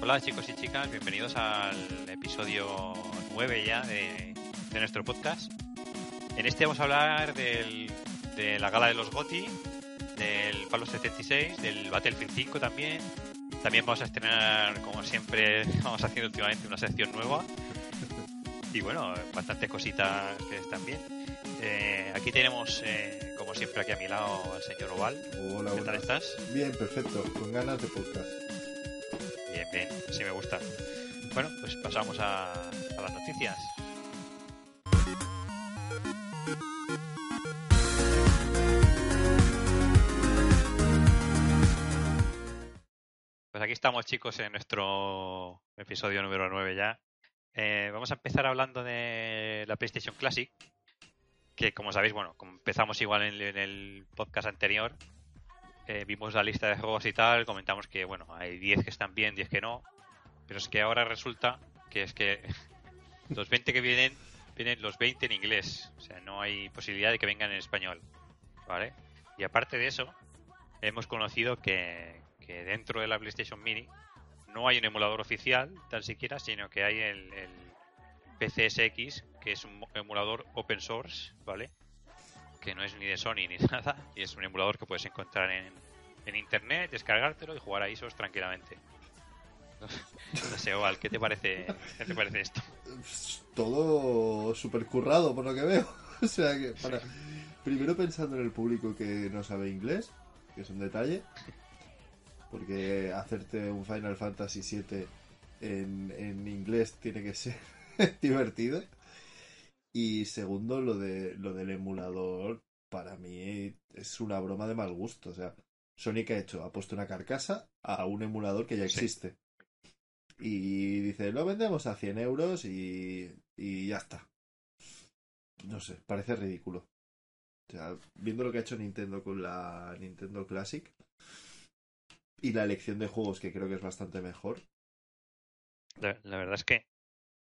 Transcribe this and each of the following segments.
Hola chicos y chicas, bienvenidos al episodio 9 ya de, de nuestro podcast. En este vamos a hablar del, de la gala de los GOTI, del Palo 76, del Battlefield 5 también. También vamos a estrenar, como siempre, vamos haciendo últimamente una sección nueva. Y bueno, bastantes cositas que están bien. Eh, aquí tenemos, eh, como siempre, aquí a mi lado al señor Oval. Hola, ¿Qué tal estás? Bien, perfecto. Con ganas de podcast. Bien, bien, así me gusta. Bueno, pues pasamos a, las noticias. Pues aquí estamos chicos en nuestro episodio número 9 ya. Eh, vamos a empezar hablando de la PlayStation Classic, que como sabéis, bueno, empezamos igual en el podcast anterior, eh, vimos la lista de juegos y tal, comentamos que bueno, hay 10 que están bien, 10 que no, pero es que ahora resulta que es que los 20 que vienen, vienen los 20 en inglés, o sea, no hay posibilidad de que vengan en español, ¿vale? Y aparte de eso, hemos conocido que, que dentro de la PlayStation Mini no hay un emulador oficial, tan siquiera, sino que hay el, el PCSX, que es un emulador open source, ¿vale? que no es ni de Sony ni nada, y es un emulador que puedes encontrar en, en internet, descargártelo y jugar a ISOs tranquilamente. No sé, Oval, ¿qué te parece, qué te parece esto? Todo súper currado, por lo que veo. O sea que, para. Primero pensando en el público que no sabe inglés, que es un detalle. Porque hacerte un Final Fantasy VII en, en inglés tiene que ser divertido. Y segundo, lo de lo del emulador, para mí es una broma de mal gusto. O sea, Sony que ha hecho, ha puesto una carcasa a un emulador que ya Sí. existe. Y dice, lo vendemos a 100 euros y, y ya está. No sé, parece ridículo. O sea, viendo lo que ha hecho Nintendo con la Nintendo Classic y la elección de juegos que creo que es bastante mejor. La, la verdad es que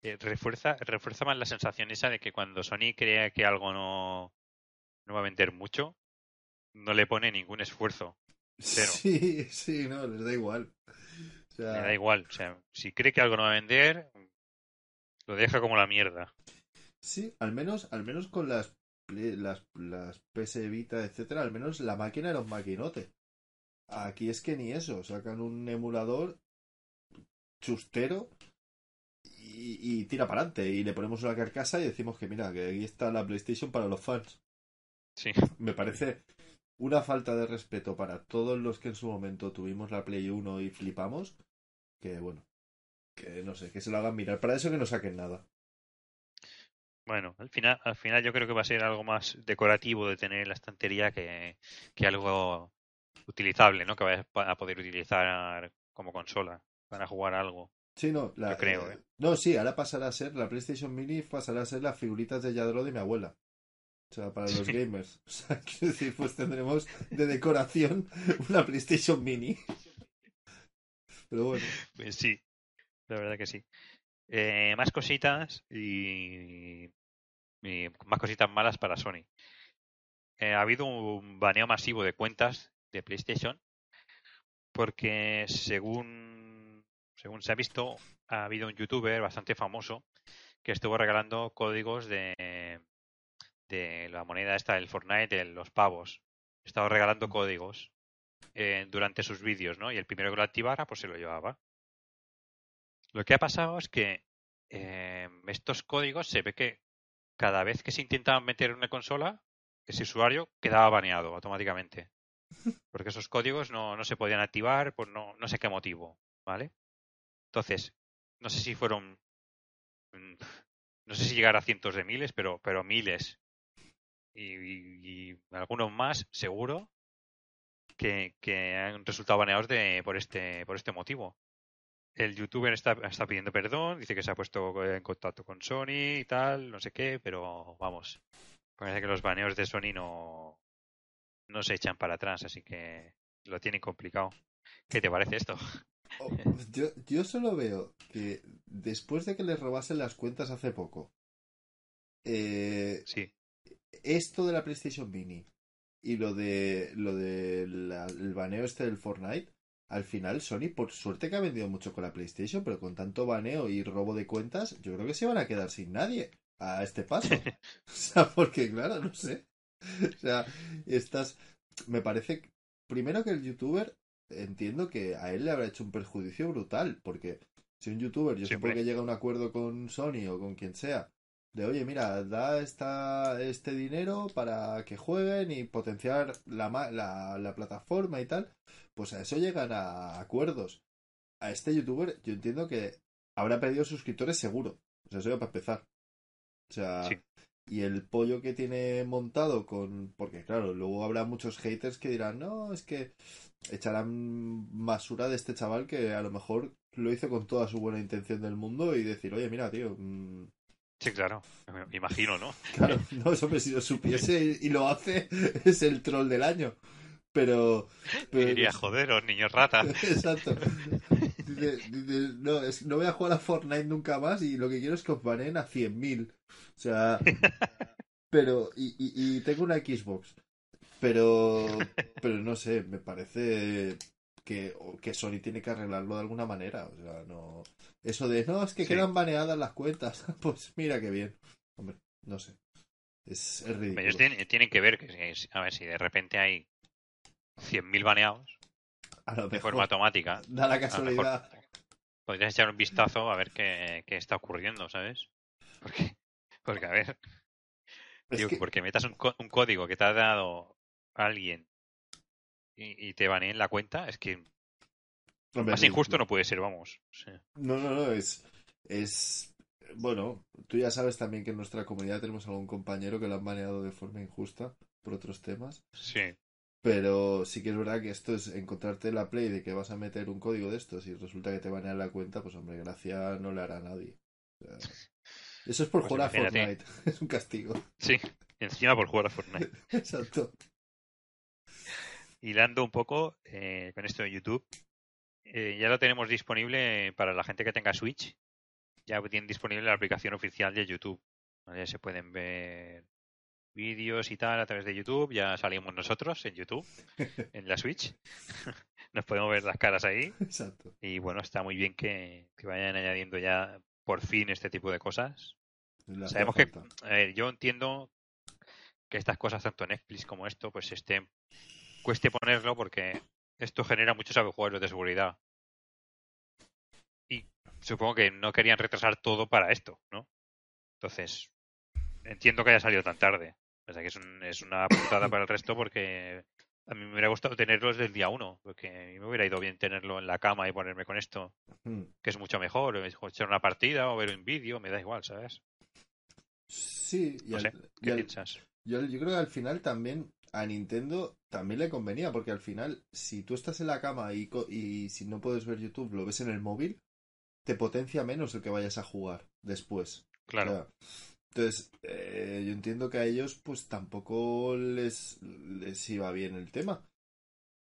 eh, refuerza, refuerza más la sensación esa de que cuando Sony crea que algo no, no va a vender mucho, no le pone ningún esfuerzo. Cero. Sí, sí, no, les da igual. O sea, Me da igual. O sea, si cree que algo no va a vender, lo deja como la mierda. Sí, al menos, al menos con las, las, las PS Vita, etcétera, al menos la máquina era un maquinote. Aquí es que ni eso, sacan un emulador chustero y, y tira para adelante. Y le ponemos una carcasa y decimos que mira, que aquí está la PlayStation para los fans. Sí. Me parece una falta de respeto para todos los que en su momento tuvimos la Play 1 y flipamos. Que bueno, que no sé, que se lo hagan mirar. Para eso que no saquen nada. Bueno, al final, al final yo creo que va a ser algo más decorativo de tener en la estantería que, que algo utilizable, ¿no? Que vayas a poder utilizar como consola para jugar algo. Sí, no, la, Yo creo, eh, ¿eh? No, sí, ahora pasará a ser la PlayStation Mini, pasará a ser las figuritas de Yadro de mi abuela. O sea, para los gamers. O sea, quiero decir, pues tendremos de decoración una PlayStation Mini. Pero bueno, Pues sí, la verdad que sí. Eh, más cositas y, y más cositas malas para Sony. Eh, ha habido un baneo masivo de cuentas de PlayStation porque según, según se ha visto, ha habido un youtuber bastante famoso que estuvo regalando códigos de, de la moneda esta del Fortnite, de los pavos. Estaba regalando códigos eh, durante sus vídeos, ¿no? Y el primero que lo activara, pues se lo llevaba. Lo que ha pasado es que eh, estos códigos se ve que cada vez que se intentaban meter en una consola, ese usuario quedaba baneado automáticamente. Porque esos códigos no, no se podían activar por no, no sé qué motivo, ¿vale? Entonces, no sé si fueron. mm, No sé si llegar a cientos de miles, pero, pero miles. Y, y- algunos más, seguro, que, que han resultado baneados de, por, este, por este motivo. El youtuber está, está pidiendo perdón, dice que se ha puesto en contacto con Sony y tal, no sé qué, pero vamos. Parece que los baneos de Sony no, no se echan para atrás, así que lo tienen complicado. ¿Qué te parece esto? Oh, yo, yo solo veo que después de que les robasen las cuentas hace poco, eh, Sí, esto de la PlayStation Mini y lo de lo de la- el baneo este del Fortnite al final Sony, por suerte que ha vendido mucho con la PlayStation, pero con tanto baneo y robo de cuentas, yo creo que se van a quedar sin nadie a este paso. o sea, porque claro, no sé. O sea, estás... Me parece, primero que el youtuber, entiendo que a él le habrá hecho un perjuicio brutal, porque si un youtuber, yo supongo que llega a un acuerdo con Sony o con quien sea, de oye, mira, da esta, este dinero para que jueguen y potenciar la, la, la plataforma y tal, pues a eso llegan a acuerdos. A este youtuber, yo entiendo que habrá perdido suscriptores seguro. O sea, eso ya para empezar. O sea, y el pollo que tiene montado con. Porque, claro, luego habrá muchos haters que dirán, no, es que echarán basura de este chaval que a lo mejor lo hizo con toda su buena intención del mundo y decir, oye, mira, tío. Mm, sí, claro, me imagino, ¿no? Claro, no, eso, si lo supiese y lo hace, es el troll del año. Pero. pero... Diría, joder, niños ratas. Exacto. no, no voy a jugar a Fortnite nunca más y lo que quiero es que os banen a 100.000. O sea. Pero. Y, y, y tengo una Xbox. Pero. Pero no sé, me parece que, que Sony tiene que arreglarlo de alguna manera. O sea, no. Eso de, no, es que quedan baneadas las cuentas. Pues mira qué bien. Hombre, no sé. Es, es ridículo. Ellos tienen, tienen, que ver que, a ver, si de repente hay 100.000 baneados de forma automática. Da la casualidad. Podrías echar un vistazo a ver qué, qué está ocurriendo, ¿sabes? Porque, porque a ver. Digo, porque metas un, un, código que te ha dado alguien y, y te baneen la cuenta, es que Hombre, más injusto no puede ser, vamos. No, no, no, es, es. Bueno, tú ya sabes también que en nuestra comunidad tenemos algún compañero que lo han baneado de forma injusta por otros temas. Sí. Pero sí que es verdad que esto es encontrarte la play de que vas a meter un código de estos y resulta que te banean la cuenta, pues hombre, gracia no le hará a nadie. eso es por pues jugar a Fortnite, es un castigo. Sí, encima por jugar a Fortnite. Exacto. Hilando un poco eh, con esto de YouTube, eh, ya lo tenemos disponible para la gente que tenga Switch. Ya tienen disponible la aplicación oficial de YouTube. Ya se pueden ver vídeos y tal a través de YouTube. Ya salimos nosotros en YouTube, en la Switch. Nos podemos ver las caras ahí. Exacto. Y bueno, está muy bien que, vayan añadiendo ya por fin este tipo de cosas. Sabemos que, yo entiendo que estas cosas, tanto Netflix como esto, pues estén, cueste ponerlo porque esto genera muchos agujeros de seguridad. Y supongo que no querían retrasar todo para esto, ¿no? Entonces, entiendo que haya salido tan tarde. O sea que es, es una putada para el resto porque a mí me hubiera gustado tenerlo desde el día uno, porque a mí me hubiera ido bien tenerlo en la cama y ponerme con esto, hmm. que es mucho mejor, echar una partida o ver un vídeo, me da igual, ¿sabes? Sí, y ¿qué piensas? Yo, yo, creo que al final también a Nintendo también le convenía, porque al final, si tú estás en la cama y, y si no puedes ver YouTube, lo ves en el móvil, te potencia menos el que vayas a jugar después. Claro. Entonces, eh, yo entiendo que a ellos pues tampoco les, les iba bien el tema.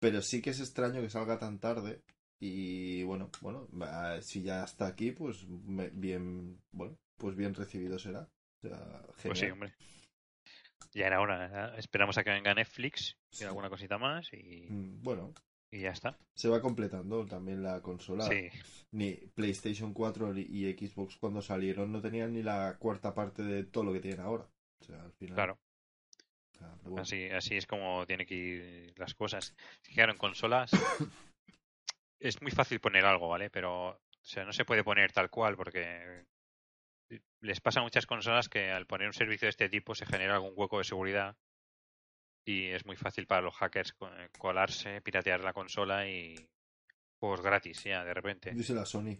Pero sí que es extraño que salga tan tarde. Y bueno, bueno, si ya está aquí, pues bien, bueno, pues bien recibido será. pues sí, hombre. Ya era hora. Esperamos a que venga Netflix y alguna cosita más y. Mm, bueno, y ya está. Se va completando también la consola. Ni PlayStation 4 y Xbox cuando salieron no tenían ni la cuarta parte de todo lo que tienen ahora. O sea, al final. Claro. así, así es como tienen que ir las cosas. Claro, en consolas es muy fácil poner algo, ¿vale? Pero o sea, no se puede poner tal cual porque les pasa a muchas consolas que al poner un servicio de este tipo se genera algún hueco de seguridad y es muy fácil para los hackers eh, colarse, piratear la consola y juegos gratis ya de repente. Dice la Sony.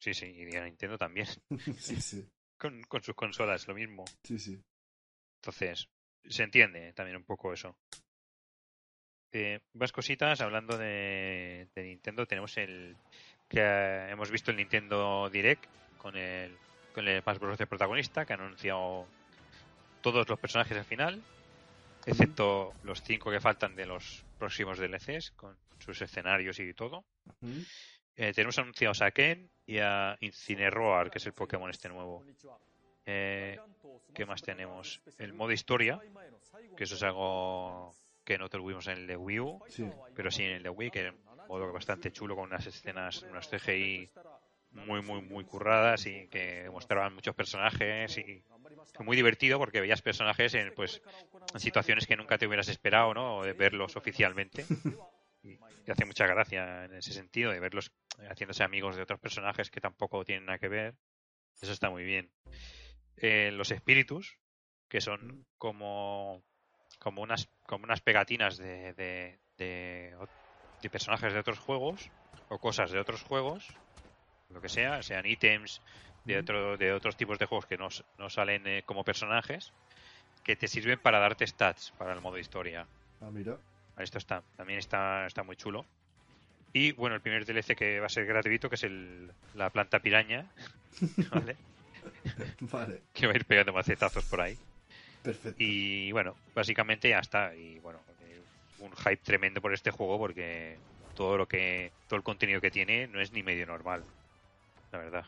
Sí, sí, y a Nintendo también. sí, sí. Con, con sus consolas, lo mismo. Sí, sí. Entonces, se entiende también un poco eso. Eh, más cositas, hablando de, de, Nintendo, tenemos el que hemos visto el Nintendo Direct con el con el Smash Bros de protagonista que ha anunciado todos los personajes al final excepto los cinco que faltan de los próximos DLCs, con sus escenarios y todo. Eh, tenemos anunciados a Ken y a Incineroar, que es el Pokémon este nuevo. Eh, ¿Qué más tenemos? El modo historia, que eso es algo que no tuvimos en el de Wii U, pero sí en el de Wii, que modo bastante chulo con unas escenas, unos CGI muy, muy, muy curradas y que mostraban muchos personajes y fue muy divertido porque veías personajes en, pues, en situaciones que nunca te hubieras esperado, ¿no? De verlos oficialmente. Y, y hace mucha gracia en ese sentido, de verlos haciéndose amigos de otros personajes que tampoco tienen nada que ver. Eso está muy bien. Eh, los espíritus, que son como, como, unas, como unas pegatinas de, de, de, de personajes de otros juegos o cosas de otros juegos, lo que sea, sean ítems de, otro, de otros tipos de juegos que no, no salen eh, como personajes, que te sirven para darte stats para el modo historia. Ah, mira. Esto está, también está, está muy chulo. Y bueno, el primer DLC que va a ser gratuito, que es el, la planta piraña, ¿vale? Vale, que va a ir pegando macetazos por ahí. perfecto. Y bueno, básicamente ya está. Y bueno, un hype tremendo por este juego porque todo lo que, todo el contenido que tiene no es ni medio normal. La verdad.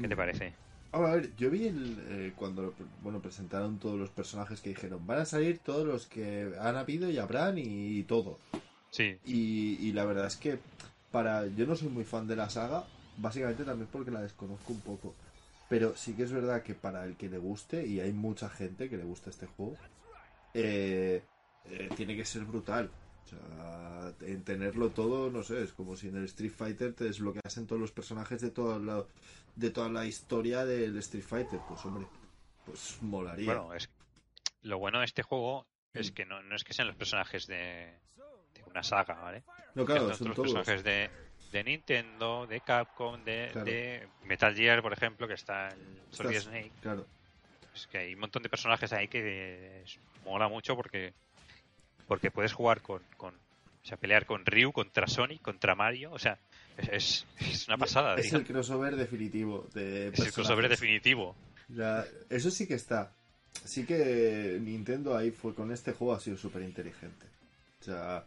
¿Qué te Mm, parece? Ahora, a ver, yo vi el, eh, cuando bueno presentaron todos los personajes que dijeron, van a salir todos los que han habido y habrán y, todo. Sí, Y, y la verdad es que para yo no soy muy fan de la saga, básicamente también porque la desconozco un poco. Pero sí que es verdad que para el que le guste, y hay mucha gente que le gusta este juego, eh, eh, tiene que ser brutal. Sea, en tenerlo todo, no sé, es como si en el Street Fighter te desbloqueasen todos los personajes de toda la, de toda la historia del Street Fighter. Pues hombre, pues molaría. bueno, es lo bueno de este juego es Mm. que no, no es que sean los personajes de, de una saga, ¿vale? no, claro, son son los todos. personajes de, de Nintendo, de Capcom, de, Claro. de Metal Gear, por ejemplo, que está el Solid Snake. Claro. Es que hay un montón de personajes ahí que mola mucho porque porque puedes jugar con, con o sea, pelear con Ryu, contra Sonic, contra Mario, o sea, es, es, una pasada. Es el crossover definitivo de Es el crossover definitivo. Ya, eso sí que está. Sí que Nintendo ahí fue con este juego ha sido súper inteligente. O sea,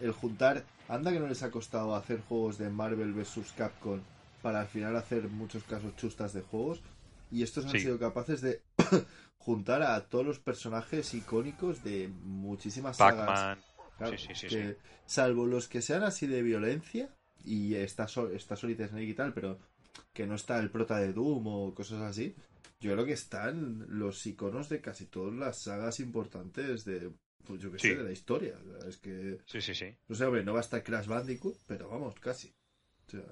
el juntar. Anda que no les ha costado hacer juegos de Marvel vs. Capcom para al final hacer muchos casos chustas de juegos. Y estos han Sí. sido capaces de juntar a todos los personajes icónicos de muchísimas sagas. Claro, Sí, sí, sí. Salvo los que sean así de violencia, y está, Sol- está Solid Snake y tal, pero que no está el prota de Doom o cosas así, yo creo que están los iconos de casi todas las sagas importantes de, pues yo que sé, de la historia. O sea, es que, sí, sí, sí. no sé, hombre, no va a estar Crash Bandicoot, pero vamos, casi. O sea,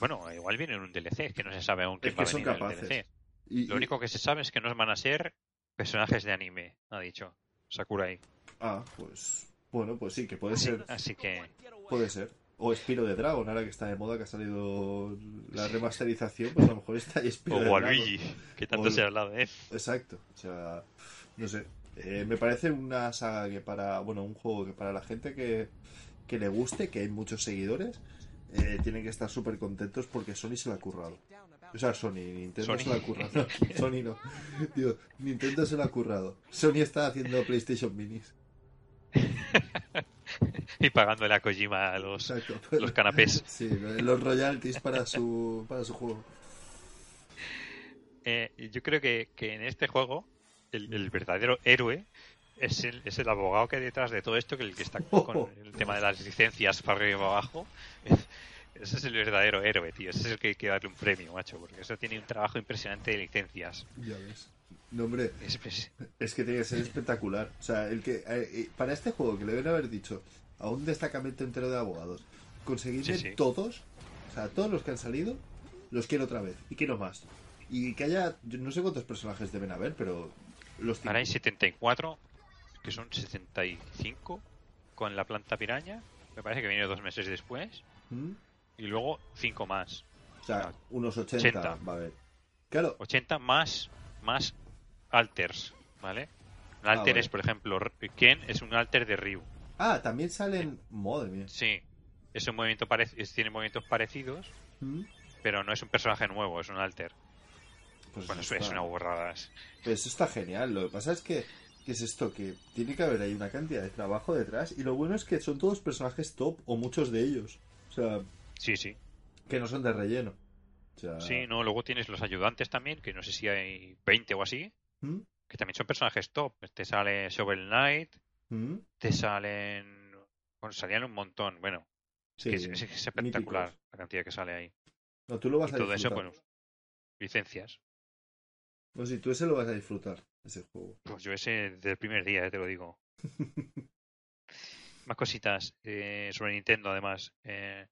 Bueno, igual viene en un DLC, que no se sabe aún quién Es va a son venir en el capaces. DLC. y, Lo único que se sabe es que no van a ser personajes de anime, ha dicho Sakurai. Ah, pues, bueno, pues sí, que puede Así, ser, así que puede ser. O Spiro de Dragon, ahora que está de moda, que ha salido la remasterización, pues a lo mejor está ahí Spiro o de Dragon. Waluigi, que tanto O- se ha hablado de él. Exacto, o sea, no sé. Eh, me parece una saga que para, bueno, un juego que para la gente que, que le guste, que hay muchos seguidores, eh, tienen que estar súper contentos porque Sony se la ha currado. O sea, Sony, Nintendo Sony. se la ha currado. Sony no. Digo, Nintendo se la ha currado. Sony está haciendo PlayStation Minis. y pagándole a Kojima a los, Exacto. los canapés. Sí, los royalties para su, para su juego. Eh, yo creo que, que en este juego el, el verdadero héroe es el, es el abogado que hay detrás de todo esto, que el que está con el tema de las licencias para arriba y para abajo. Ese es el verdadero héroe, tío. Ese es el que hay que darle un premio, macho, porque eso tiene un trabajo impresionante de licencias. Ya ves. No, hombre, Es- es- Es que tiene que ser espectacular. O sea, el que eh, eh, para este juego que le deben haber dicho a un destacamento entero de abogados, conseguirle Sí, sí. todos, o sea, todos los que han salido, los quiero otra vez y quiero más. Y que haya, yo no sé cuántos personajes deben haber, pero los Ahora hay cinco. 74, que son 65 con la planta piraña. Me parece que viene dos meses después. ¿Mm? Y luego 5 más. O sea, Ah, unos 80, 80. va a haber. Claro, 80 más, más alters, ¿vale? Un Ah, alter es, por ejemplo, Ken es un alter de Ryu. ah, también salen, madre mía. Sí, es un movimiento es- tiene movimientos parecidos, ¿Mm? pero no es un personaje nuevo, es un alter. Pues Bueno, eso es una burrada. es- Pues eso está genial. Lo que pasa es que, ¿qué es esto? Que tiene que haber ahí una cantidad de trabajo detrás. Y lo bueno es que son todos personajes top, o muchos de ellos. O sea, Sí, sí. que no son de relleno. O sea, Sí, no, luego tienes los ayudantes también, que no sé si hay 20 o así, ¿Mm? que también son personajes top. Te sale Shovel Knight, ¿Mm? te salen Bueno, salían un montón. Bueno, Sí, que es, es- es espectacular míticos. la cantidad que sale ahí. No, tú lo vas Y a todo eso, disfrutar. pues, licencias. No, si tú ese lo vas a disfrutar, ese juego. Pues yo ese desde el primer día, eh, te lo digo. Más cositas eh, sobre Nintendo, además. Eh,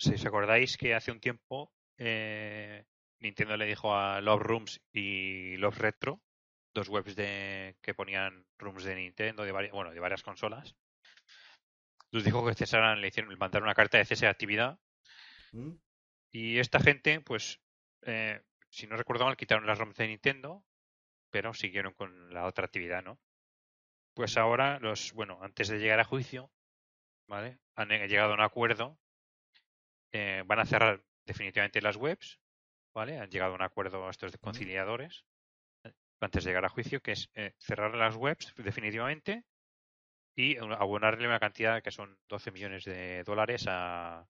si os acordáis que hace un tiempo eh, Nintendo le dijo a Love Rooms y Love Retro, dos webs de que ponían rooms de Nintendo, de varias, bueno, de varias consolas, les dijo que cesaran, le hicieron, le mandaron una carta de cese de actividad ¿Mm? y esta gente, pues, eh, si no recuerdo mal, quitaron las ROMs de Nintendo, pero siguieron con la otra actividad, ¿no? Pues ahora, los, bueno, antes de llegar a juicio, ¿vale? Han eh, llegado a un acuerdo, eh, van a cerrar definitivamente las webs, ¿vale? Han llegado a un acuerdo estos conciliadores, eh, antes de llegar a juicio, que es eh, cerrar las webs definitivamente y abonarle una cantidad que son 12 millones de dólares a,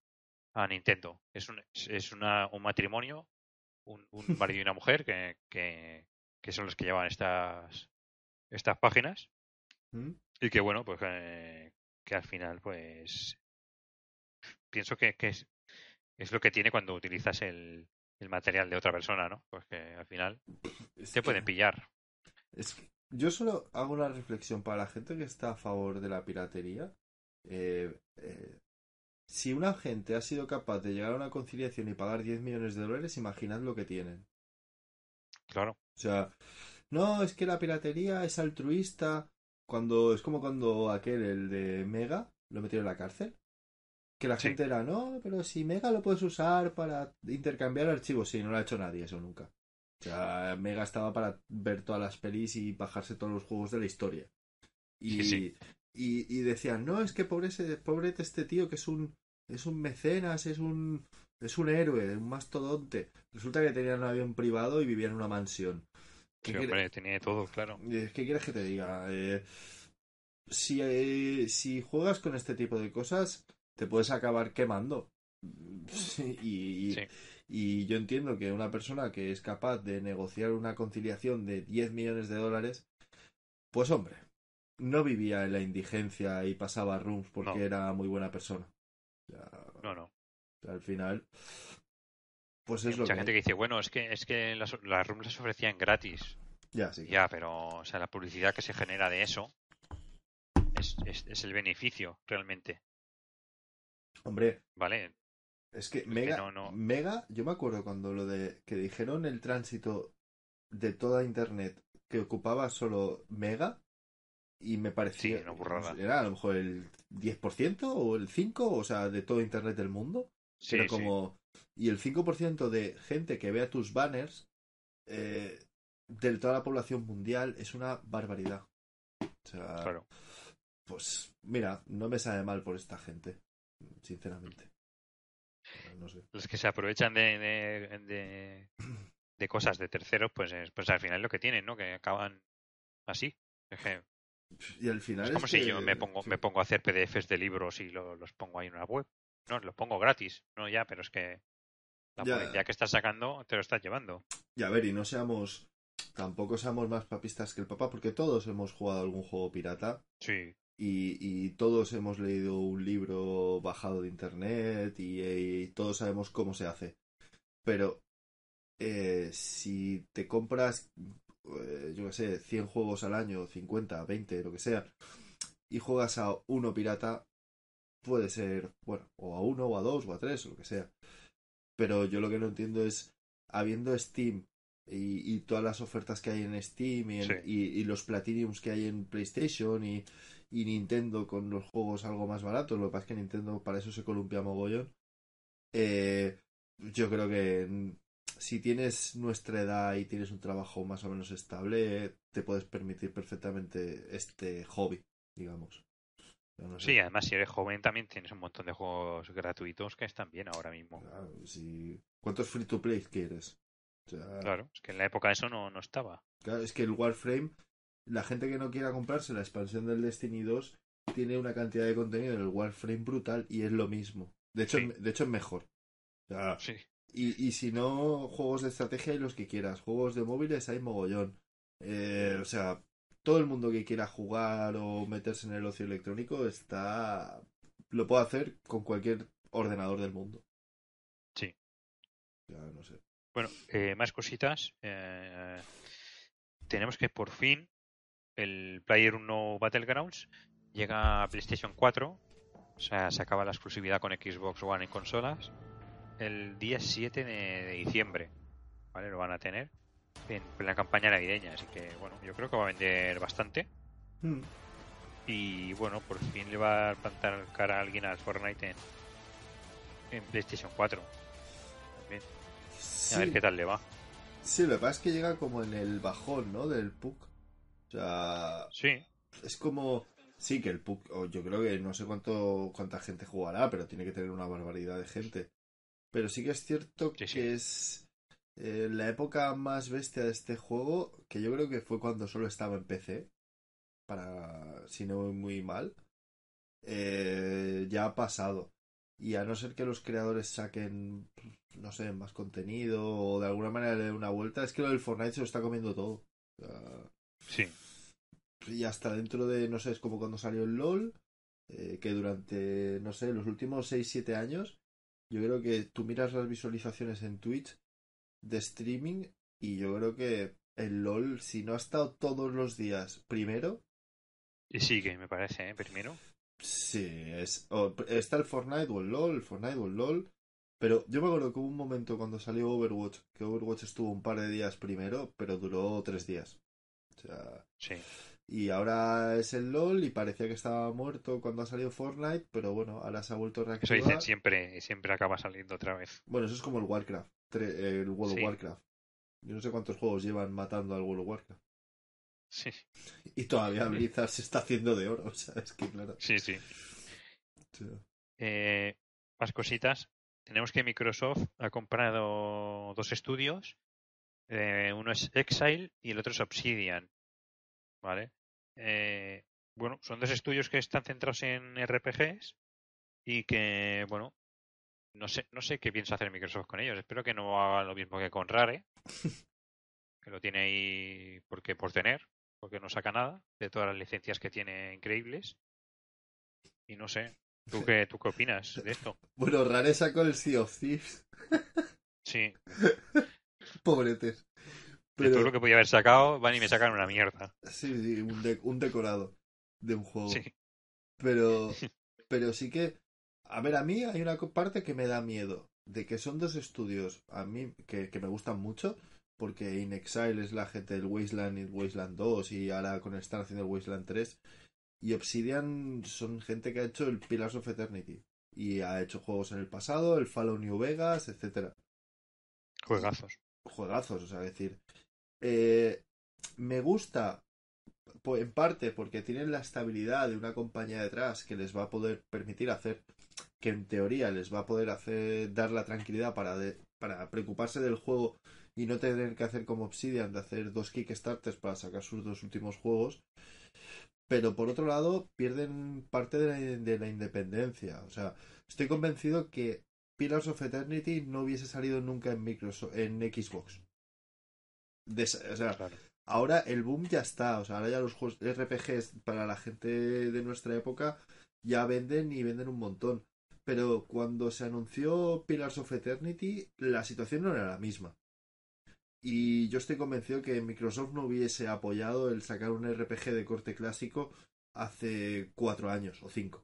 a Nintendo. Es un, es- es una, un matrimonio, un, un marido y una mujer que, que, que son los que llevan estas, estas páginas ¿Mm? y que bueno, pues eh, que al final pues pienso que, que es, lo que tiene cuando utilizas el, el material de otra persona, ¿no? Pues que al final Es te que- pueden pillar. es que yo solo hago una reflexión para la gente que está a favor de la piratería. Eh, eh, si una gente ha sido capaz de llegar a una conciliación y pagar 10 millones de dólares, imaginad lo que tienen. Claro, O sea, no, es que la piratería es altruista. Cuando es como cuando aquel, el de Mega, lo metieron en la cárcel. Que la Sí. gente era, no, pero si Mega lo puedes usar para intercambiar archivos. Sí, no lo ha hecho nadie eso nunca. O sea, Mega estaba para ver todas las pelis y bajarse todos los juegos de la historia. Y, Sí, y, y decían, no, es que pobre, ese, pobre este tío que es un, es un mecenas, es un, es un héroe, un mastodonte. Resulta que tenían un avión privado y vivían en una mansión. ¿Qué sí, quiere- hombre, tiene todo, claro. ¿Qué quieres que te diga? Eh, si, eh, si juegas con este tipo de cosas, te puedes acabar quemando. Y, y- Sí. y yo entiendo que una persona que es capaz de negociar una conciliación de 10 millones de dólares, pues hombre, no vivía en la indigencia y pasaba rooms porque No. era muy buena persona. O sea, No, no. al final, pues Hay es lo mucha que... gente que dice, bueno, es que es que las, las rooms las ofrecían gratis. Ya, sí. Ya, pero o sea, la publicidad que se genera de eso es, es, es el beneficio realmente, Hombre, ¿vale? Es que que Mega, no, no. Mega, yo me acuerdo cuando lo de que dijeron el tránsito de toda Internet que ocupaba solo Mega y me parecía Sí, burrada. era a lo mejor el 10% o el 5, o sea, de todo Internet del mundo, Sí, pero sí. como y el 5% de gente que vea tus banners eh, de toda la población mundial es una barbaridad. O sea, Claro. pues mira, no me sabe mal por esta gente, sinceramente. No sé. Los que se aprovechan de, de, de, de cosas de terceros, pues, es- pues al final es lo que tienen, ¿no? Que acaban así. Es, que Y al final es como es si que- yo me pongo, me pongo a hacer PDFs de libros y lo- los pongo ahí en una web. No, los pongo gratis. No, ya, pero es que la Ya. publicidad que estás sacando te lo estás llevando. Y a ver, y no seamos. Tampoco seamos más papistas que el papá, porque todos hemos jugado algún juego pirata Sí, y, y todos hemos leído un libro bajado de internet y, y todos sabemos cómo se hace. Pero eh, si te compras, eh, yo qué sé, 100 juegos al año, 50, 20, lo que sea, y juegas a uno pirata, puede ser, bueno, o a uno, o a dos, o a tres, o lo que sea. Pero yo lo que no entiendo es, habiendo Steam y, y todas las ofertas que hay en Steam y, en- Sí. y- y los Platinums que hay en PlayStation y, y Nintendo con los juegos algo más baratos, lo que pasa es que Nintendo para eso se columpia mogollón. Eh, yo creo que mm, si tienes nuestra edad y tienes un trabajo más o menos estable, te puedes permitir perfectamente este hobby, digamos. Yo no sé. sí, además si eres joven también tienes un montón de juegos gratuitos que están bien ahora mismo. Claro, si- ¿Cuántos free to play quieres? O sea, Claro, es que en la época eso no, no estaba. Claro, es que el Warframe, la gente que no quiera comprarse la expansión del Destiny 2 tiene una cantidad de contenido en el Warframe brutal y es lo mismo. De hecho, Sí. de hecho es mejor. O sea, Sí, y, y si no, juegos de estrategia hay los que quieras. Juegos de móviles hay mogollón. Eh, o sea, todo el mundo que quiera jugar o meterse en el ocio electrónico está lo puede hacer con cualquier ordenador del mundo. Sí. Ya no sé. Bueno, eh, más cositas. Eh, tenemos que por fin el Player 1 Battlegrounds llega a PlayStation 4. O sea, se acaba la exclusividad con Xbox One en consolas. El día 7 de diciembre. ¿Vale? Lo van a tener en plena campaña navideña. Así que, bueno, yo creo que va a vender bastante. Hmm. Y bueno, por fin le va a plantar cara a alguien al Fortnite en, en PlayStation 4. También. A ver qué tal le va. Sí, lo que pasa es que llega como en el bajón, ¿no? Del PUC. O sea, Sí, es como... Sí, que el PUC, o yo creo que no sé cuánto cuánta gente jugará, pero tiene que tener una barbaridad de gente. Pero sí que es cierto Sí, que es eh, la época más bestia de este juego, que yo creo que fue cuando solo estaba en PC, para si no muy mal, eh, ya ha pasado. Y a no ser que los creadores saquen, no sé, más contenido o de alguna manera le den una vuelta, es que lo del Fortnite se lo está comiendo todo. O sea, sí. y hasta dentro de, no sé, es como cuando salió el LOL, eh, que durante, no sé, los últimos 6-7 años, yo creo que tú miras las visualizaciones en Twitch de streaming y yo creo que el LOL, si no ha estado todos los días primero, Y sigue, me parece, ¿eh? primero. sí, es, o está el Fortnite o el LOL, el Fortnite o el LOL. Pero yo me acuerdo que hubo un momento cuando salió Overwatch, que Overwatch estuvo un par de días primero, pero duró tres días. O sea, Sí. Y ahora es el LOL y parecía que estaba muerto cuando ha salido Fortnite, pero bueno, ahora se ha vuelto a Eso reactivar. dicen siempre, y siempre acaba saliendo otra vez. Bueno, eso es como el Warcraft, el World Sí. of Warcraft. Yo no sé cuántos juegos llevan matando al World of Warcraft. Sí, Y todavía Blizzard se está haciendo de oro, o sea, es que claro. sí, sí. sea, Eh, más cositas. Tenemos que Microsoft ha comprado dos estudios. Eh, uno es Exile y el otro es Obsidian. ¿Vale? Eh, bueno, son dos estudios que están centrados en RPGs y que, bueno, no sé, no sé qué piensa hacer Microsoft con ellos. Espero que no haga lo mismo que con Rare, que lo tiene ahí porque por tener, porque no saca nada de todas las licencias que tiene increíbles. Y no sé, ¿tú qué, tú qué opinas de esto? Bueno, Rare sacó el Sea of Thieves, Sí, pobretes. de todo Pero lo que podía haber sacado, van y me sacan una mierda. sí, sí, un, de- un decorado de un juego. Sí, Pero, pero sí que, a ver, a mí hay una parte que me da miedo, de que son dos estudios a mí que, que me gustan mucho, porque In Exile es la gente del Wasteland y Wasteland 2 y ahora con están haciendo el Wasteland 3 y Obsidian son gente que ha hecho el Pillars of Eternity y ha hecho juegos en el pasado, el Fallout New Vegas, etcétera juegazos. Juegazos, o sea, decir, eh, me gusta po- en parte porque tienen la estabilidad de una compañía detrás que les va a poder permitir hacer, que en teoría les va a poder hacer dar la tranquilidad para para preocuparse del juego y no tener que hacer como Obsidian de hacer dos Kickstarters para sacar sus dos últimos juegos. Pero por otro lado, pierden parte de la, de la independencia. O sea, estoy convencido que Pillars of Eternity no hubiese salido nunca en Microsoft, en Xbox. De o sea, Claro. ahora el boom ya está. O sea, ahora ya los juegos RPGs para la gente de nuestra época ya venden y venden un montón. Pero cuando se anunció Pillars of Eternity, la situación no era la misma. Y yo estoy convencido que Microsoft no hubiese apoyado el sacar un RPG de corte clásico hace cuatro años o cinco.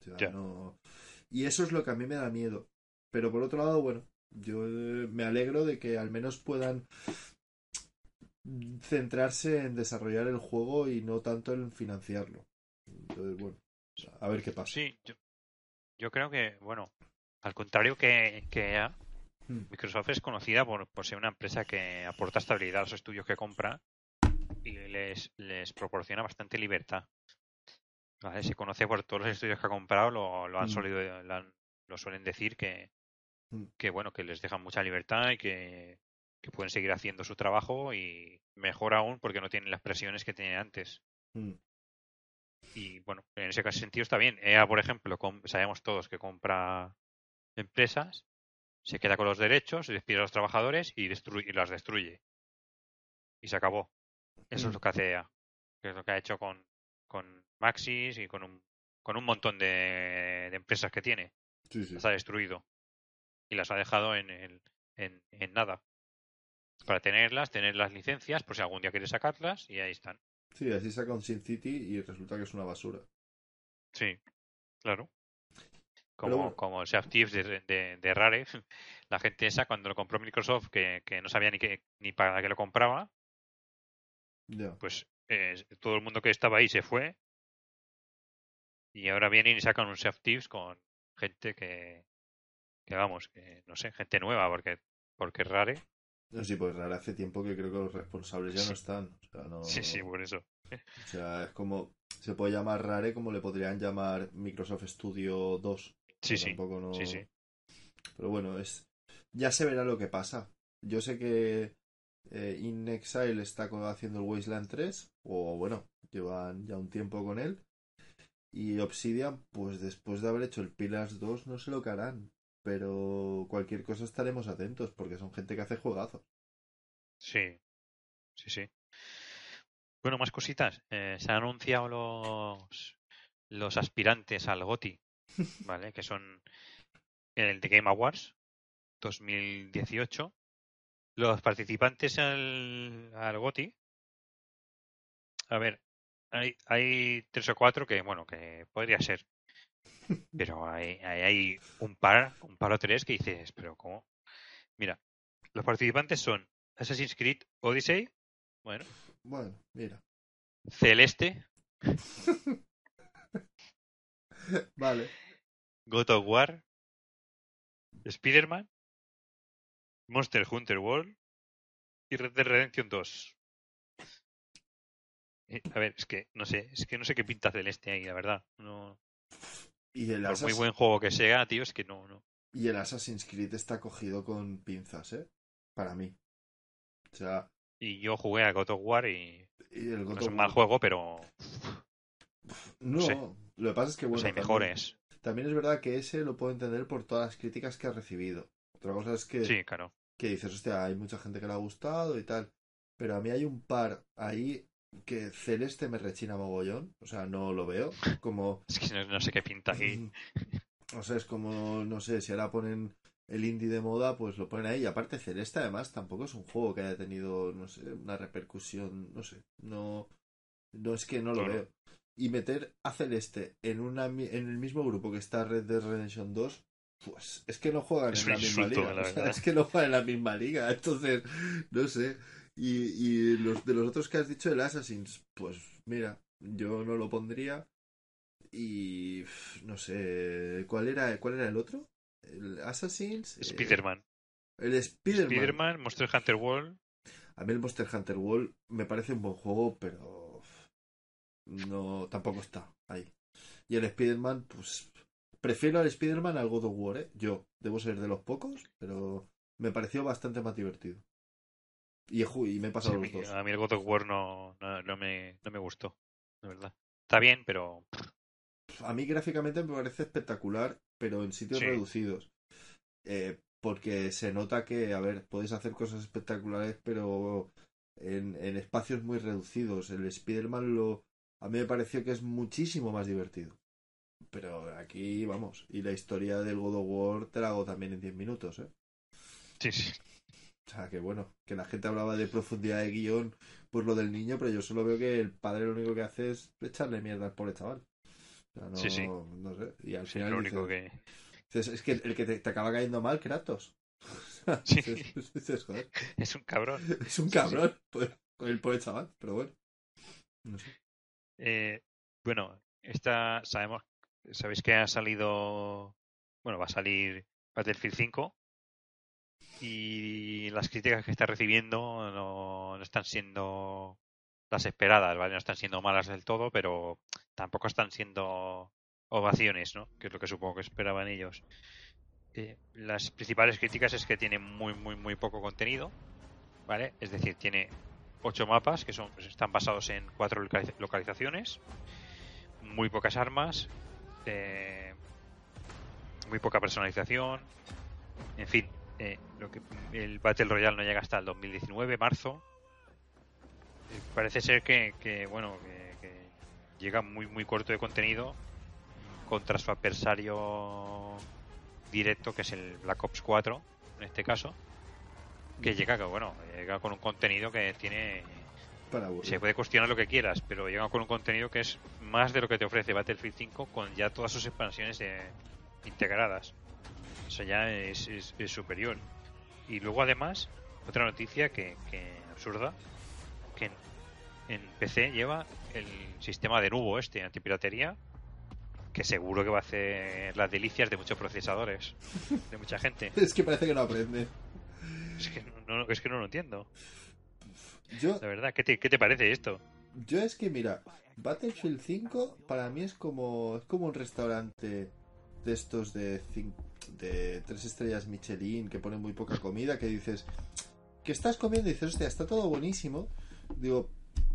O sea, no... Y eso es lo que a mí me da miedo. Pero por otro lado, bueno, yo eh, me alegro de que al menos puedan centrarse en desarrollar el juego y no tanto en financiarlo. Entonces, bueno, a ver qué pasa. Sí, yo, yo creo que, bueno, al contrario que, que Hmm. Microsoft es conocida por, por ser una empresa que aporta estabilidad a los estudios que compra y les, les proporciona bastante libertad. ¿Vale? Se conoce por todos los estudios que ha comprado, lo, lo han Mm. solido- lo, han- lo suelen decir que. Que bueno, que les dejan mucha libertad y que, que pueden seguir haciendo su trabajo y mejor aún porque no tienen las presiones que tenían antes. Mm, Y bueno, en ese caso sentido está bien. EA, por ejemplo, sabemos todos que compra empresas, se queda con los derechos, despide a los trabajadores y, destruye, y las destruye. Y se acabó. Eso Mm. es lo que hace EA. Que es lo que ha hecho con, con Maxis y con un con un montón de, de empresas que tiene. Sí, sí. Las ha destruido. Y las ha dejado en, el, en, en nada. Para tenerlas, tener las licencias, por si algún día quiere sacarlas, y ahí están. Sí, así saca un Sin City y resulta que es una basura. Sí, claro. Como, bueno. como el Thieves de, de, de Rare, la gente esa cuando lo compró Microsoft, que, que no sabía ni, que, ni para qué lo compraba, Ya. pues eh, todo el mundo que estaba ahí se fue. Y ahora vienen y sacan un of Thieves con gente que, que vamos, que no sé, gente nueva, porque porque Rare. No, sí, pues rara hace tiempo que creo que los responsables ya no están. O sea, no, Sí, sí, por eso. o sea, es como. Se puede llamar Rare como le podrían llamar Microsoft Studio 2. Sí, sí. tampoco no- Sí, sí. Pero bueno, es. Ya se verá lo que pasa. Yo sé que eh, In Exile está haciendo el Wasteland 3. O bueno, llevan ya un tiempo con él. Y Obsidian, pues después de haber hecho el Pillars 2, no sé lo que harán. Pero cualquier cosa estaremos atentos, porque son gente que hace juegazos. Sí, sí, sí. Bueno, más cositas. Eh, se han anunciado los, los aspirantes al GOTY, ¿vale? Que son el de Game Awards 2018. Los participantes al, al GOTY. A ver, hay, hay tres o cuatro que, bueno, que podría ser. Pero hay, hay, hay un par, un par o tres que dices, pero ¿cómo? Mira, los participantes son Assassin's Creed Odyssey, bueno, Bueno, mira. Celeste, Vale. God of War, Spider-Man, Monster Hunter World y Red Dead Redemption 2. Eh, A ver, es que no sé, es que no sé qué pinta Celeste ahí, la verdad. No, Y el, por muy buen juego que sea, tío, es que no, no. y el Assassin's Creed está cogido con pinzas, ¿eh? Para mí. O sea, Y yo jugué a God of War y y el God no es un mal juego, pero No, sé. lo que pasa es que bueno, hay también- mejores. También es verdad que ese lo puedo entender por todas las críticas que ha recibido. Otra cosa es que, Sí, claro. que dices, hostia, hay mucha gente que le ha gustado y tal. Pero a mí hay un par ahí que Celeste me rechina mogollón. O sea, no lo veo. Como, Es que no, no sé qué pinta ahí. o sea, es como, no sé, si ahora ponen el indie de moda, pues lo ponen ahí. Y aparte, Celeste además tampoco es un juego que haya tenido, no sé, una repercusión, no sé. No, no es que no lo Claro. veo. Y meter a Celeste en, una, en el mismo grupo que está Red Dead Redemption 2, pues es que no juegan Es en la misma insulto, liga. la o sea, verdad. es que no juegan en la misma liga. Entonces, no sé. Y, y los, de los otros que has dicho, el Assassin's, pues mira, yo no lo pondría. Y no sé, ¿cuál era, cuál era el otro? El Assassin's. eh, Spider-Man. el Spider-Man. Spider-Man, Monster Hunter World. A mí el Monster Hunter World me parece un buen juego, pero no tampoco está ahí. Y el Spider-Man, pues prefiero al Spider-Man al God of War, ¿eh? Yo, debo ser de los pocos, pero me pareció bastante más divertido. Y, me he pasado a, los dos. a mí el God of War no, no, no me, no me gustó, de verdad. Está bien, pero A mí gráficamente me parece espectacular, pero en sitios Sí. reducidos. Eh, porque se nota que, a ver, puedes hacer cosas espectaculares, pero en, en espacios muy reducidos. El Spider-Man lo, a mí me pareció que es muchísimo más divertido. Pero aquí, vamos, y la historia del God of War te la hago también en 10 minutos, ¿eh? sí, sí. O sea, que bueno, que la gente hablaba de profundidad de guion por lo del niño, pero yo solo veo que el padre lo único que hace es echarle mierda al pobre chaval. O sea, no, Sí, sí. no sé. Y al Sí, final lo único que... es que el que te, te acaba cayendo mal, Kratos. Sí. Joder, Es un cabrón. es un Sí, sí. cabrón pues, con el pobre chaval, pero bueno. No sé. Eh, bueno, esta sabemos, sabéis que ha salido, bueno, va a salir Battlefield 5 y las críticas que está recibiendo no, no están siendo las esperadas, ¿vale? No están siendo malas del todo, pero tampoco están siendo ovaciones, ¿no? Que es lo que supongo que esperaban ellos. Eh, las principales críticas es que tiene muy, muy, muy poco contenido, ¿vale? Es decir, tiene ocho mapas que son están basados en cuatro localiz- localizaciones, muy pocas armas, eh, muy poca personalización, en fin, eh, lo que el Battle Royale no llega hasta el 2019, marzo. Eh, parece ser que, que, bueno, que, que llega muy muy corto de contenido contra su adversario directo, que es el Black Ops 4, en este caso, que llega, que bueno, llega con un contenido que tiene Para se puede cuestionar lo que quieras, pero llega con un contenido que es más de lo que te ofrece Battlefield 5 con ya todas sus expansiones eh, integradas. Eso ya es, es- es superior. Y luego además, otra noticia que, que absurda, que en, en PC lleva el sistema de nubo este, antipiratería, que seguro que va a hacer las delicias de muchos procesadores, de mucha gente. Es que parece que no aprende. Es que no, es que no lo entiendo, Yo, la verdad. ¿Qué te, qué te parece esto? yo es que mira, Battlefield 5 para mí es como es como un restaurante de estos de cin- de tres estrellas Michelin que ponen muy poca comida que dices que estás comiendo y dices, hostia, está todo buenísimo. Digo,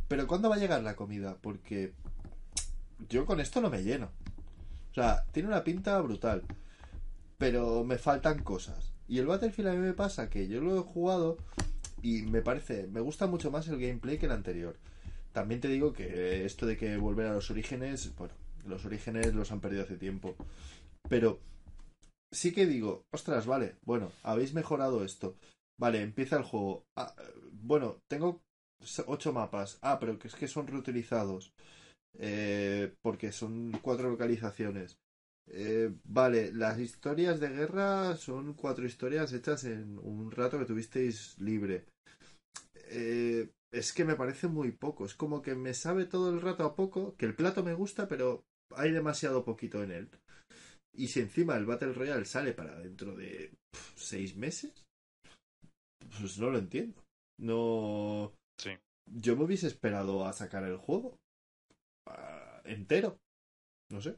pero ¿cuándo va a llegar la comida? Porque yo con esto no me lleno. O sea, tiene una pinta brutal. Pero me faltan cosas. Y el Battlefield a mí me pasa que yo lo he jugado y me parece, me gusta mucho más el gameplay que el anterior. También te digo que esto de que volver a los orígenes, bueno, los orígenes los han perdido hace tiempo. Pero sí que digo, ostras, vale, bueno, habéis mejorado esto. Vale, empieza el juego. Ah, bueno, tengo ocho mapas. Ah, pero que es que son reutilizados. Eh, porque son cuatro localizaciones. Eh, vale, las historias de guerra son cuatro historias hechas en un rato que tuvisteis libre. Eh, es que me parece muy poco. Es como que me sabe todo el rato a poco, que el plato me gusta, pero hay demasiado poquito en él. Y si encima el Battle Royale sale para dentro de seis meses, pues no lo entiendo. No. Sí. Yo me hubiese esperado a sacar el juego ah, entero. No sé.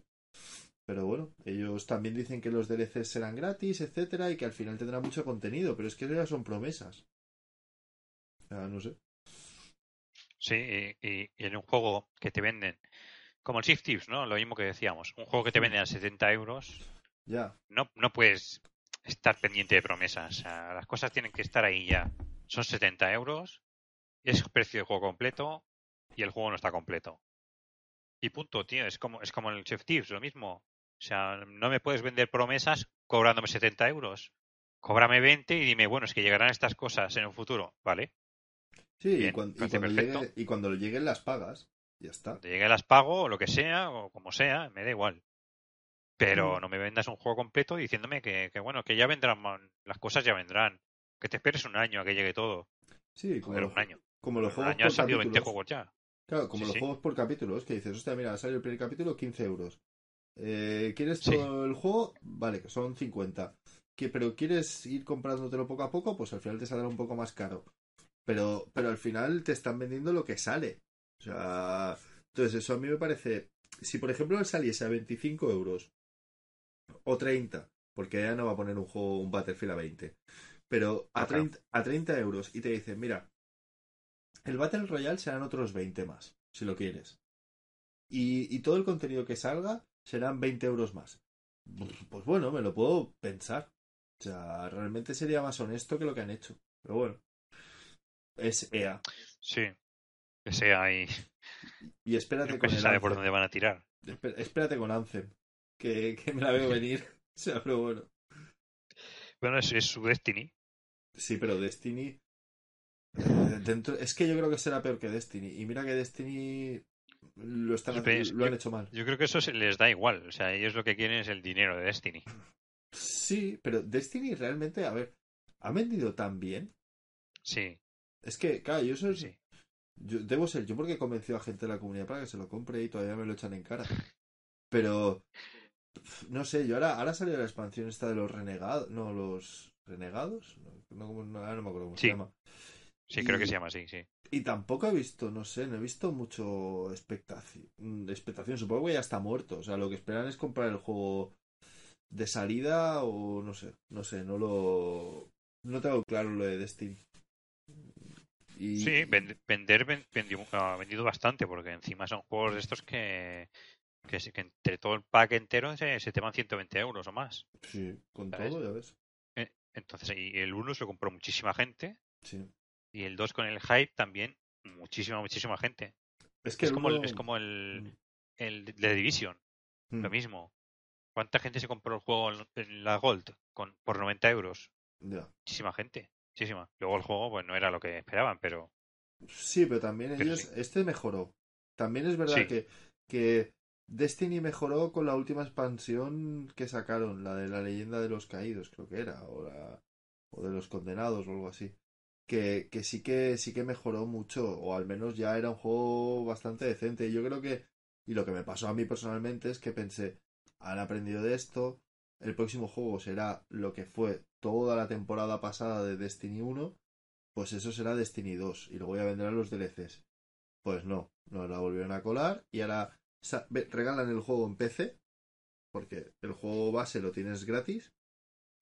Pero bueno, ellos también dicen que los DLCs serán gratis, etcétera, y que al final tendrá mucho contenido, pero es que eso ya son promesas. Ah, no sé. Sí, y, y- y en un juego que te venden, como el Shift Tips, ¿no? Lo mismo que decíamos, un juego que te venden a 70 euros, Ya. no, no puedes estar pendiente de promesas. O sea, las cosas tienen que estar ahí ya. Son 70 euros, es precio de juego completo y el juego no está completo. Y punto, tío. Es como, es como el Chef Tips, lo mismo. O sea, no me puedes vender promesas cobrándome 70 euros. Cóbrame 20 y dime, bueno, es que llegarán estas cosas en un futuro. Vale, Sí, y, y cuando perfecto. llegue- y cuando lleguen las pagas. Ya está. Cuando llegue las pago o lo que sea, o como sea, me da igual. Pero Mm. no me vendas un juego completo diciéndome que, que, bueno, que ya vendrán, las cosas ya vendrán. Que te esperes un año a que llegue todo. Sí, como los, un año. como los Un juegos año han por salido 20 capítulos. juegos ya. Claro, como Sí, los sí. juegos por capítulos, que dices, hostia, mira, sale el primer capítulo, 15 euros. Eh, ¿Quieres Sí. todo el juego? Vale, que son 50. Que, pero ¿quieres ir comprándotelo poco a poco? Pues al final te saldrá un poco más caro. Pero, pero al final te están vendiendo lo que sale. O sea, entonces eso a mí me parece... Si por ejemplo saliese a 25 euros o 30, porque ya no va a poner un juego, un Battlefield a 20, pero a, Ah, claro. 30, a 30 euros y te dicen, mira, el Battle Royale serán otros 20 más, si lo quieres. Y, y todo el contenido que salga serán 20 euros más. Pues bueno, me lo puedo pensar. O sea, realmente sería más honesto que lo que han hecho. Pero bueno. Es EA. Sí. Ese ahí. Y espérate Nunca con se el sabe por dónde van a tirar. Espé- Espérate con Anthem. Que, que me la veo venir. O sea, pero bueno. Bueno, es, es su Destiny. Sí, pero Destiny. eh, dentro, es que yo creo que será peor que Destiny. Y mira que Destiny lo, están, lo han hecho mal. Yo creo que eso se les da igual. O sea, ellos lo que quieren es el dinero de Destiny. Sí, pero Destiny realmente, a ver, ha vendido tan bien. Sí, Es que, claro, yo soy. sí. Yo, debo ser yo porque he convencido a gente de la comunidad para que se lo compre y todavía me lo echan en cara. Pero. No sé, yo ahora, ahora salió la expansión esta de los renegados. No, los renegados. No, no, no, me acuerdo cómo Sí. se llama. Sí, creo que se llama así, sí. Y tampoco he visto, no sé, no he visto mucho expectación. mm, expectación. Supongo que ya está muerto. O sea, lo que esperan es comprar el juego de salida o no sé. No sé, no lo. No tengo claro lo de Destiny. Y, Sí, ven- vender ven- vendió- ha vendido bastante, porque encima son juegos de estos que, que, que entre todo el pack entero se, se te van 120 euros o más. Sí, con ¿Sabes? todo, ya ves. Eh, Entonces, y el 1 se lo compró muchísima gente, Sí. y el 2 con el hype también muchísima, muchísima gente. Es que Es el como, el, es como el, el de Division, Mm. lo mismo. ¿Cuánta gente se compró el juego en- la Gold con, por 90 euros? Muchísima gente. Muchísima. Luego el juego pues no era lo que esperaban, pero Sí, pero también Pero ellos, sí. este mejoró. También es verdad Sí. que, que Destiny mejoró con la última expansión que sacaron, la de la leyenda de los caídos, creo que era, o, la- o de los condenados o algo así. Que, que sí que sí que mejoró mucho, o al menos ya era un juego bastante decente. Y yo creo que, y lo que me pasó a mí personalmente es que pensé, han aprendido de esto, el próximo juego será lo que fue toda la temporada pasada de Destiny 1, pues eso será Destiny 2 y luego ya vendrán los DLCs. Pues no, nos la volvieron a colar y ahora regalan el juego en PC, porque el juego base lo tienes gratis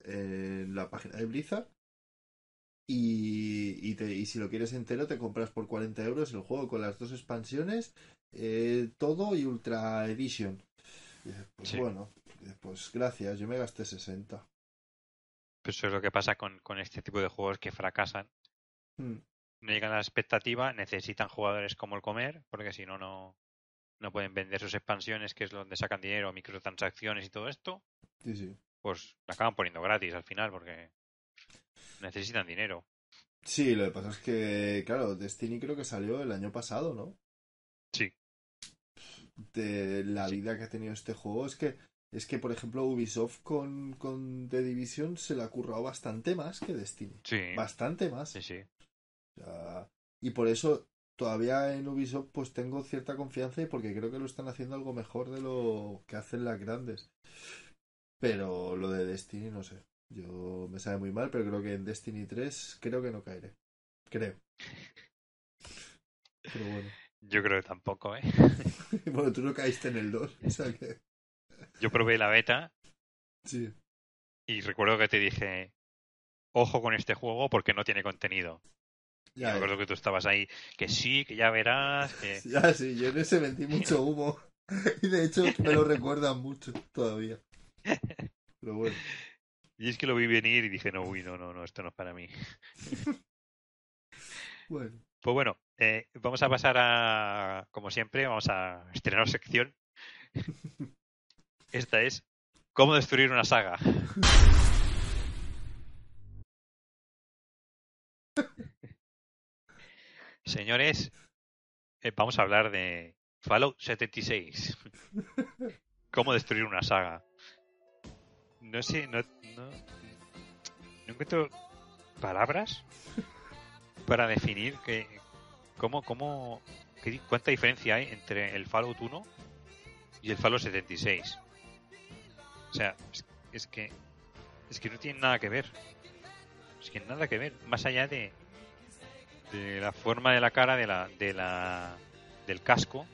en la página de Blizzard. Y, y, te- y si lo quieres entero, te compras por 40 euros el juego con las dos expansiones, eh, todo y Ultra Edition. Pues Sí. bueno, pues gracias, yo me gasté 60. Pues eso es lo que pasa con, con este tipo de juegos que fracasan. Hmm, No llegan a la expectativa, necesitan jugadores como el comer, porque si no, no no pueden vender sus expansiones, que es donde sacan dinero, microtransacciones y todo esto, Sí, sí. pues la acaban poniendo gratis al final, porque necesitan dinero. Sí, lo que pasa es que, claro, Destiny creo que salió el año pasado, ¿no? Sí. De la vida que ha tenido este juego es que, es que por ejemplo, Ubisoft con, con The Division se le ha currado bastante más que Destiny. Sí, Bastante más. sí, sí. O sea, y por eso todavía en Ubisoft pues tengo cierta confianza y porque creo que lo están haciendo algo mejor de lo que hacen las grandes. Pero lo de Destiny no sé. Yo me sabe muy mal, pero creo que en Destiny 3 creo que no caeré. Creo. Pero bueno. Yo creo que tampoco, ¿eh? Bueno, tú no caíste en el 2. O sea que. Yo probé la beta Sí. y recuerdo que te dije, ojo con este juego porque no tiene contenido. Ya, me acuerdo que tú estabas ahí, que sí, que ya verás, que... ya sí, yo en ese metí mucho humo. Y de hecho me lo recuerdan mucho todavía. Pero bueno. Y es que lo vi venir y dije, no, uy, no, no, no, esto no es para mí. Bueno. Pues bueno, eh, vamos a pasar a, como siempre, vamos a estrenar sección. Esta es cómo destruir una saga. Señores, eh, vamos a hablar de Fallout 76. cómo destruir una saga. No sé, no, no, no encuentro palabras para definir que, cómo, cómo, qué cuánta diferencia hay entre el Fallout 1 y el Fallout 76. O sea, es, es que es que no tienen nada que ver. Es que nada que ver, más allá de de la forma de la cara de la de la del casco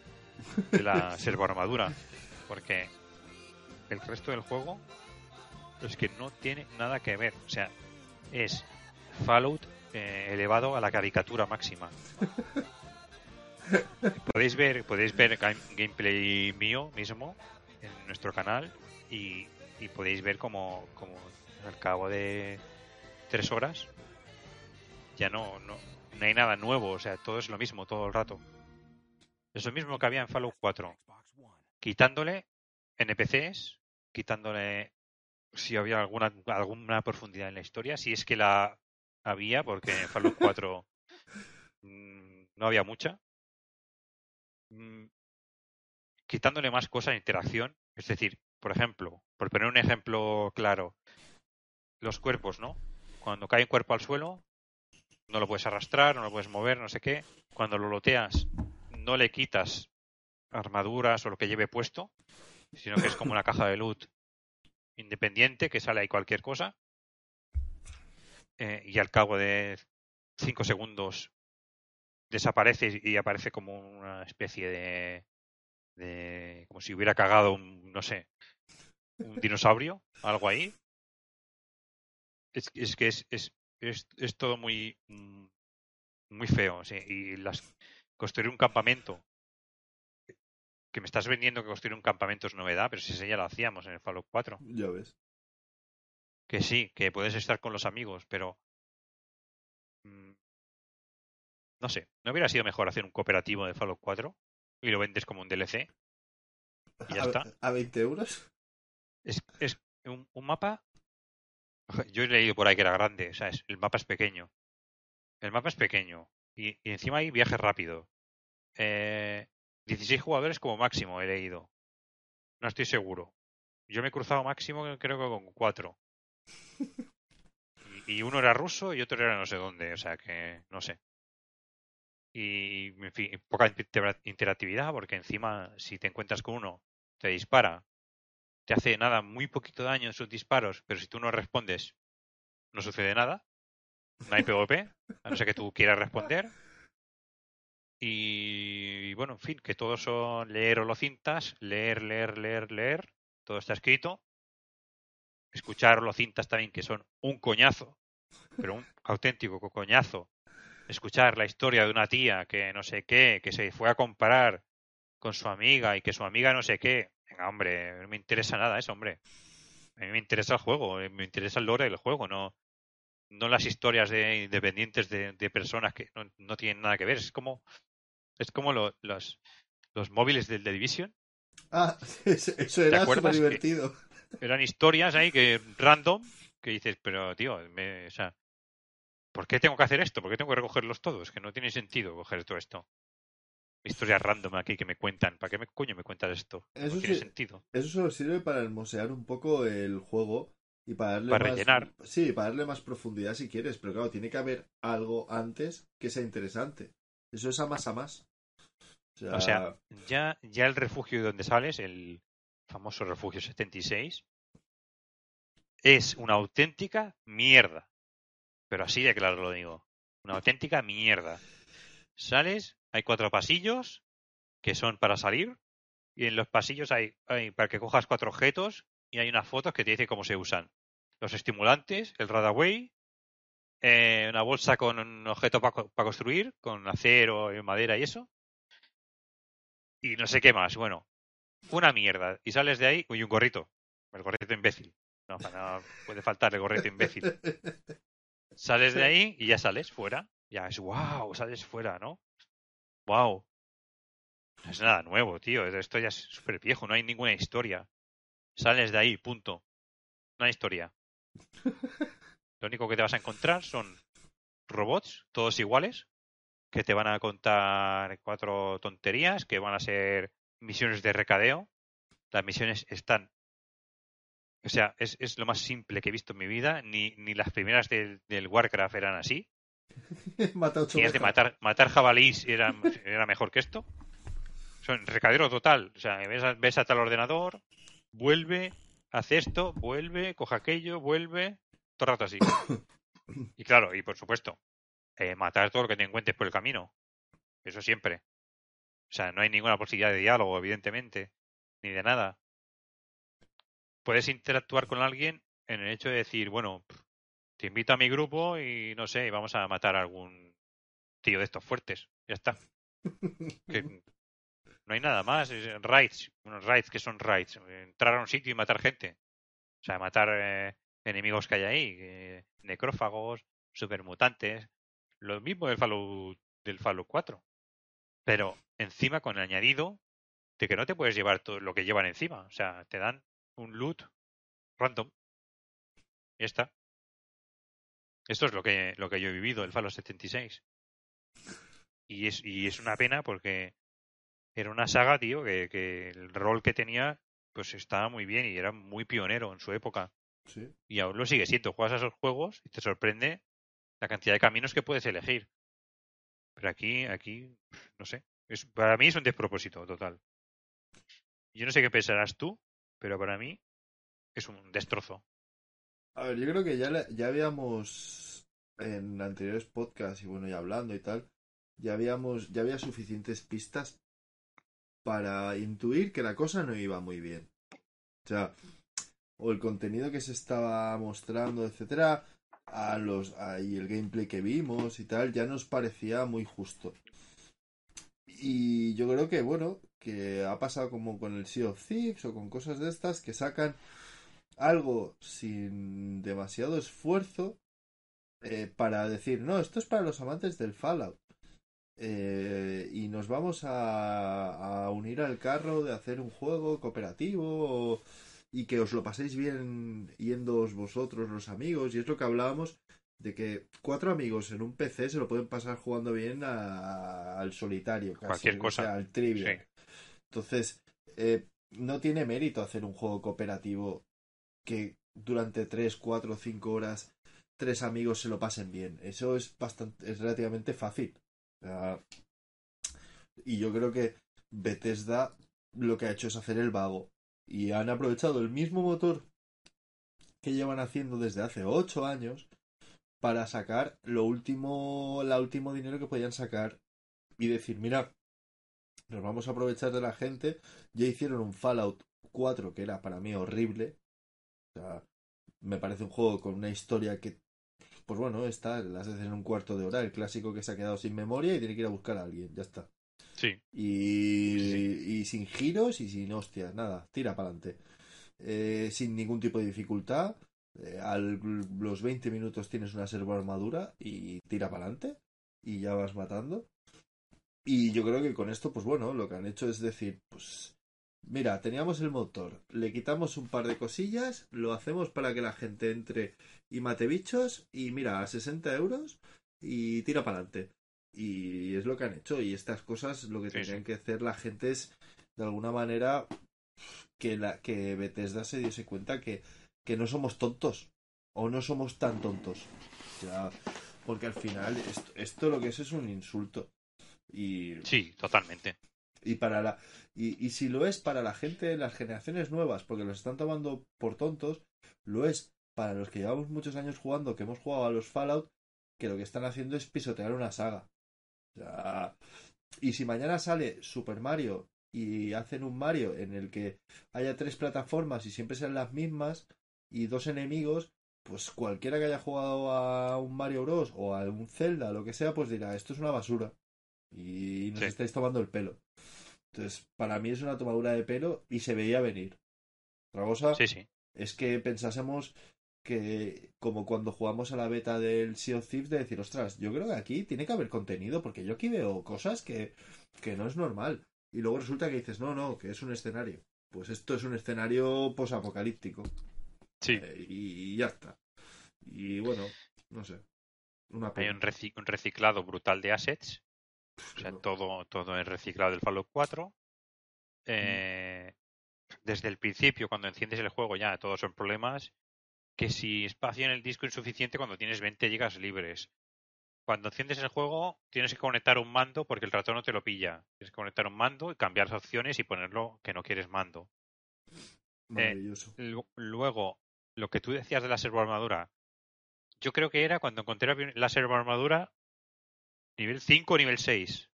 de la servoarmadura, porque el resto del juego es que no tiene nada que ver, o sea, es Fallout eh, elevado a la caricatura máxima. podéis ver, podéis ver game- gameplay mío mismo en nuestro canal y, y podéis ver como, al cabo de tres horas ya no, no, no hay nada nuevo, o sea, todo es lo mismo todo el rato. Es lo mismo que había en Fallout 4, quitándole NPCs, quitándole si había alguna alguna profundidad en la historia, si es que la había, porque en Fallout 4 mm, no había mucha. Mm, Quitándole más cosas, interacción, es decir, por ejemplo, por poner un ejemplo claro, los cuerpos, ¿no? Cuando cae un cuerpo al suelo, no lo puedes arrastrar, no lo puedes mover, no sé qué. Cuando lo loteas, no le quitas armaduras o lo que lleve puesto, sino que es como una caja de loot independiente que sale ahí cualquier cosa. Eh, y al cabo de cinco segundos desaparece y aparece como una especie de, de como si hubiera cagado un no sé un dinosaurio algo ahí. Es, es que es, es, es, es todo muy mm, muy feo sí, y las construir un campamento que me estás vendiendo que construir un campamento es novedad pero si eso ya lo hacíamos en el Fallout 4 Ya ves. que sí, que puedes estar con los amigos, pero mm, no sé, ¿no hubiera sido mejor hacer un cooperativo de Fallout 4 y lo vendes como un DLC? Y ya a, está. ¿A 20 euros? Es, es un, un mapa. Yo he leído por ahí que era grande, o sea, es- el mapa es pequeño. El mapa es pequeño. Y, y encima hay viaje rápido. Eh, 16 jugadores como máximo he leído. No estoy seguro. Yo me he cruzado máximo creo que con cuatro. Y, y uno era ruso y otro era no sé dónde, o sea que no sé. Y en fin, poca intera- interactividad porque encima si te encuentras con uno, te dispara, te hace nada, muy poquito daño en sus disparos, pero si tú no respondes, no sucede nada. No hay PvP, a no ser que tú quieras responder. Y, bueno, en fin, que todos son leer holocintas, leer, leer, leer, leer. Todo está escrito. Escuchar holocintas también, que son un coñazo, pero un auténtico co- coñazo. Escuchar la historia de una tía que no sé qué, que se fue a comparar con su amiga y que su amiga no sé qué. Venga, hombre, no me interesa nada eso, hombre. A mí me interesa el juego, eh, me interesa el lore del juego, no, no las historias de independientes de, de personas que no, no tienen nada que ver. Es como, es como lo- los, los móviles del The Division. Ah, eso era súper divertido. Eran historias ahí que random que dices, pero tío, me- o sea, ¿por qué tengo que hacer esto? ¿Por qué tengo que recogerlos todos? Que no tiene sentido coger todo esto. Historias random aquí que me cuentan. ¿Para qué me coño me cuentas esto? Eso no tiene sí. sentido. Eso solo sirve para hermosear un poco el juego y para darle Para más... rellenar. Sí, para darle más profundidad si quieres, pero claro, tiene que haber algo antes que sea interesante. Eso es a más a más. O sea, O sea, ya, ya el refugio de donde sales, el famoso refugio 76, es una auténtica mierda. Pero así de claro lo digo. Una auténtica mierda. Sales, hay cuatro pasillos que son para salir y en los pasillos hay, para que cojas cuatro objetos y hay unas fotos que te dicen cómo se usan. Los estimulantes, el radaway, eh, una bolsa con un objeto para construir, con acero, y madera y eso. Y no sé qué más. Bueno, una mierda. Y sales de ahí, uy, un gorrito. El gorrito imbécil. No, no puede faltar el gorrito imbécil. Sales de ahí y ya sales fuera. Ya es wow, sales fuera, ¿no? Wow. No es nada nuevo, tío. Esto ya es súper viejo, no hay ninguna historia. Sales de ahí, punto. No hay historia. Lo único que te vas a encontrar son robots, todos iguales, que te van a contar cuatro tonterías, que van a ser misiones de recadeo. Las misiones están o sea, es, es lo más simple que he visto en mi vida. Ni, ni las primeras del, del Warcraft eran así. mata ocho de matar, matar jabalís era, era mejor que esto. Son recadero total. O sea, ves, a- ves a tal ordenador, vuelve, hace esto, vuelve, coge aquello, vuelve. Todo el rato así. Y claro, y por supuesto, eh, matar todo lo que te encuentres por el camino. Eso siempre. O sea, no hay ninguna posibilidad de diálogo, evidentemente, ni de nada. Puedes interactuar con alguien en el hecho de decir, bueno, te invito a mi grupo y no sé, y vamos a matar a algún tío de estos fuertes. Ya está. Que no hay nada más. Es raids. Unos raids que son raids. Entrar a un sitio y matar gente. O sea, matar eh, enemigos que hay ahí. eh, necrófagos, supermutantes. Lo mismo del Fallout, del Fallout 4. Pero encima con el añadido de que no te puedes llevar todo lo que llevan encima. O sea, te dan un loot random. Y ya está. Esto es lo que, lo que yo he vivido, el Fallout 76. Y es, y es una pena porque era una saga, tío, que, que el rol que tenía pues estaba muy bien y era muy pionero en su época. Sí. Y aún lo sigue siendo. Juegas a esos juegos y te sorprende la cantidad de caminos que puedes elegir. Pero aquí, aquí, no sé. Es, para mí es un despropósito total. Yo no sé qué pensarás tú, pero para mí es un destrozo. A ver, yo creo que ya, ya habíamos en anteriores podcasts y bueno, ya hablando y tal, ya habíamos, ya había suficientes pistas para intuir que la cosa no iba muy bien. O sea, o el contenido que se estaba mostrando, etcétera, a los y el gameplay que vimos y tal, ya nos parecía muy justo. Y yo creo que, bueno, que ha pasado como con el Sea of Thieves o con cosas de estas que sacan algo sin demasiado esfuerzo eh, para decir, no, esto es para los amantes del Fallout. Eh, y nos vamos a, a unir al carro de hacer un juego cooperativo o, y que os lo paséis bien yéndoos vosotros, los amigos, y es lo que hablábamos de que cuatro amigos en un PC se lo pueden pasar jugando bien al solitario, casi, Cualquier cosa. al trivia. Entonces, eh, no tiene mérito hacer un juego cooperativo que durante tres, cuatro, cinco horas tres amigos se lo pasen bien. Eso es bastante, es relativamente fácil. y yo creo que Bethesda lo que ha hecho es hacer el vago. Y han aprovechado el mismo motor que llevan haciendo desde hace ocho años para sacar lo último, la último dinero que podían sacar y decir, mira, nos vamos a aprovechar de la gente. Ya hicieron un Fallout 4 que era para mí horrible. O sea, me parece un juego con una historia que, pues bueno, está, las haces en un cuarto de hora, el clásico que se ha quedado sin memoria y tiene que ir a buscar a alguien, ya está. Sí. Y, y sin giros y sin hostias, nada, tira para adelante. Eh, sin ningún tipo de dificultad. Eh, a los 20 minutos tienes una servo armadura y tira para adelante y ya vas matando. Y yo creo que con esto, pues bueno, lo que han hecho es decir, pues mira, teníamos el motor, le quitamos un par de cosillas, lo hacemos para que la gente entre y mate bichos y mira, a 60 euros y tira para adelante. Y es lo que han hecho y estas cosas lo que tendrían que hacer la gente es de alguna manera que la que Bethesda se diese cuenta que, que no somos tontos o no somos tan tontos. O sea, porque al final esto, esto lo que es es un insulto. Y, sí, totalmente. Y, para la, y, y si lo es para la gente de las generaciones nuevas, porque los están tomando por tontos, lo es para los que llevamos muchos años jugando, que hemos jugado a los Fallout, que lo que están haciendo es pisotear una saga. y si mañana sale Super Mario y hacen un Mario en el que haya tres plataformas y siempre sean las mismas y dos enemigos, pues cualquiera que haya jugado a un Mario Bros o a un Zelda, lo que sea, pues dirá, esto es una basura y nos estáis tomando el pelo. Entonces, para mí es una tomadura de pelo y se veía venir. Otra cosa es que pensásemos que, como cuando jugamos a la beta del Sea of Thieves, de decir, ostras, yo creo que aquí tiene que haber contenido, porque yo aquí veo cosas que, que no es normal. Y luego resulta que dices, no, no, que es un escenario. Pues esto es un escenario posapocalíptico. Sí. Eh, y, ya está. Y bueno, no sé. Hay un, reciclado brutal de assets o sea, todo, todo es reciclado del Fallout 4. Eh, desde el principio, cuando enciendes el juego, ya todos son problemas. Que si espacio en el disco insuficiente cuando tienes 20 gigas libres. Cuando enciendes el juego, tienes que conectar un mando porque el ratón no te lo pilla. Tienes que conectar un mando y cambiar las opciones y ponerlo que no quieres mando. Eh, luego, lo que tú decías de la servo armadura. Yo creo que era cuando encontré la servo armadura, Nivel 5 o nivel 6.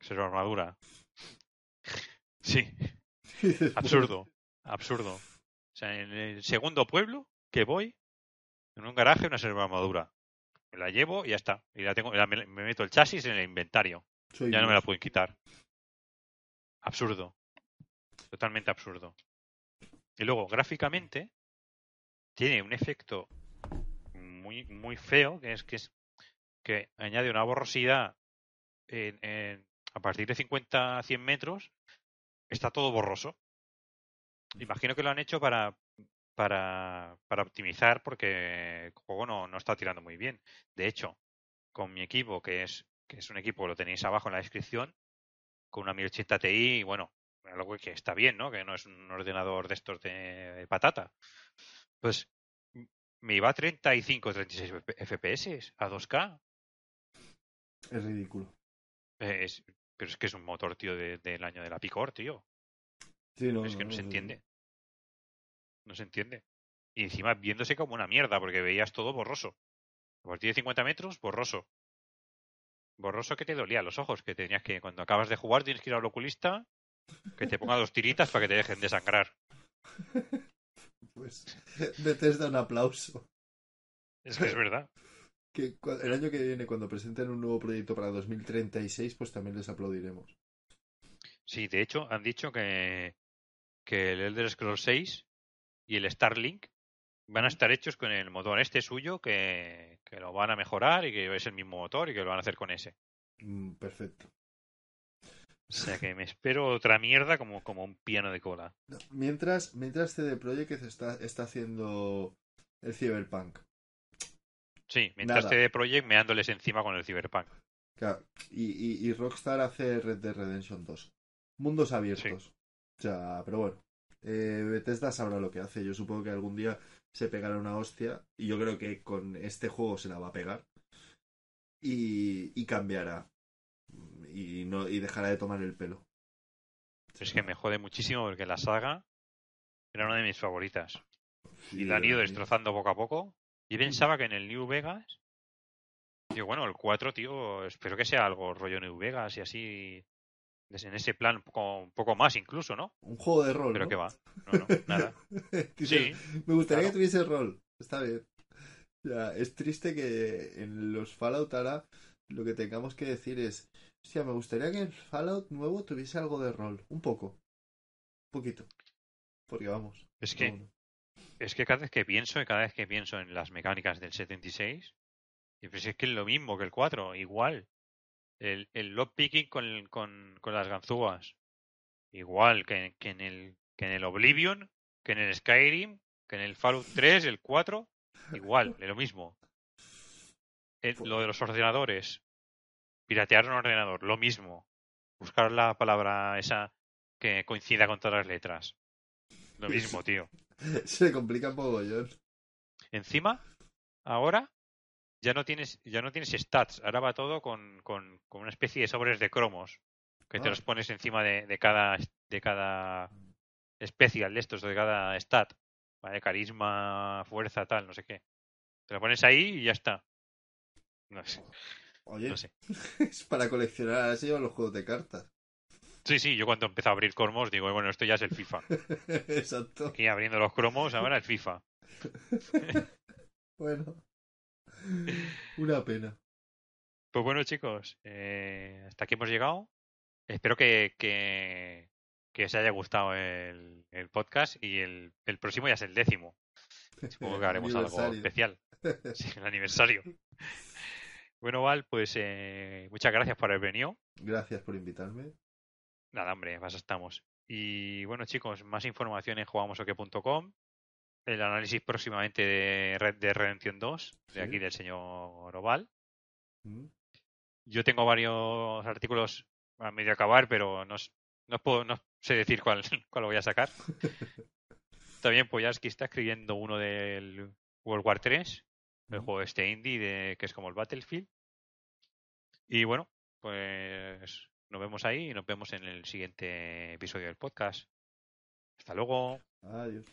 Será armadura. Sí. Absurdo. Absurdo. O sea, en el segundo pueblo que voy, en un garaje, una serva armadura. Me la llevo y ya está. Y la tengo, me, meto el chasis en el inventario. ya no me la pueden quitar. Absurdo. Totalmente absurdo. Y luego, gráficamente, tiene un efecto muy, muy feo, que es que es que añade una borrosidad en, a partir de 50 a 100 metros, está todo borroso. Imagino que lo han hecho para, para, para optimizar porque el juego no, no está tirando muy bien. De hecho, con mi equipo, que es, que es un equipo, lo tenéis abajo en la descripción, con una 1080 Ti, bueno, algo que está bien, ¿no? Que no es un ordenador de estos de patata. Pues me iba a 35 36 FPS a 2K. Es ridículo. pero es que es un motor, tío, del año de la Picor, tío. Sí, no, es que no, se entiende. No se entiende. Y encima viéndose como una mierda, porque veías todo borroso. A partir de 50 metros, borroso. Borroso que te dolía los ojos, que tenías que, cuando acabas de jugar, tienes que ir al oculista, que te ponga dos tiritas para que te dejen de sangrar. Pues, Bethesda un aplauso. Es que es verdad que el año que viene, cuando presenten un nuevo proyecto para 2036, pues también les aplaudiremos. Sí, de hecho, han dicho que, que el Elder Scrolls 6 y el Starlink van a estar hechos con el motor este suyo, que, que lo van a mejorar y que es el mismo motor y que lo van a hacer con ese. Mm, perfecto. O sea que me espero otra mierda como, como un piano de cola. No, Mientras, mientras CD Projekt está, está haciendo el Cyberpunk. Sí, mientras. CD Projekt meándoles encima con el Cyberpunk. Claro, y, y, y Rockstar hace Red Dead Redemption 2. Mundos abiertos. O sea, pero bueno. Eh, Bethesda sabrá lo que hace. Yo supongo que algún día se pegará una hostia. Y yo creo que con este juego se la va a pegar. Y, y cambiará. Y, no, y dejará de tomar el pelo. Es que me jode muchísimo porque la saga era una de mis favoritas. Sí, Y la han ido destrozando poco a poco. Y pensaba que en el New Vegas. Digo, bueno, el 4, tío, espero que sea algo rollo New Vegas y así. En ese plan, un poco, un poco más incluso, ¿no? Un juego de rol. Pero ¿no? que va. No, no, nada. Dice, Sí, Me gustaría claro. que tuviese rol. Está bien. Ya, es triste que en los Fallout ahora lo que tengamos que decir es, hostia, me gustaría que el Fallout nuevo tuviese algo de rol. Un poco. Un poquito. Porque vamos. es que. Es que cada vez que pienso, y cada vez que pienso en las mecánicas del 76, y pues es que es lo mismo que el 4, igual. El, el lockpicking con, con, con las ganzúas, igual que, que en el, que en el Oblivion, que en el Skyrim, que en el Fallout 3, el 4, igual, de lo mismo. El- lo de los ordenadores, piratear un ordenador, lo mismo. Buscar la palabra esa que coincida con todas las letras. Lo mismo, tío. Se complica un poco, John. Encima, ahora ya no tienes, ya no tienes stats, ahora va todo con, con, con una especie de sobres de cromos que te Ah. los pones encima de, de cada de cada especial de estos, de cada stat, ¿vale? carisma, fuerza, tal, no sé qué. Te lo pones ahí y ya está. No sé, Oye, no sé. es para coleccionar así o los juegos de cartas. Sí, sí, yo cuando empecé a abrir cromos digo, bueno, esto ya es el FIFA. Exacto. Aquí abriendo los cromos, ahora el FIFA. Bueno. Una pena. Pues bueno, chicos, eh, hasta aquí hemos llegado. Espero que, que, que os haya gustado el, el podcast y el, el próximo ya es el décimo. Supongo que haremos algo especial. Sí, el aniversario. Bueno, Val, pues eh, muchas gracias por haber venido. Gracias por invitarme. Nada, hombre, más estamos. Y bueno, chicos, más información en jugamosoque.com. El análisis próximamente de Red de Redemption 2, de Sí. aquí del señor Oval. Mm. Yo tengo varios artículos a medio acabar, pero no, no, puedo, no sé decir cuál, cuál voy a sacar. También Poyarsky está escribiendo uno del World War 3, el Mm. juego este indie de, que es como el Battlefield. Y bueno, pues nos vemos ahí y nos vemos en el siguiente episodio del podcast. Hasta luego. Adiós.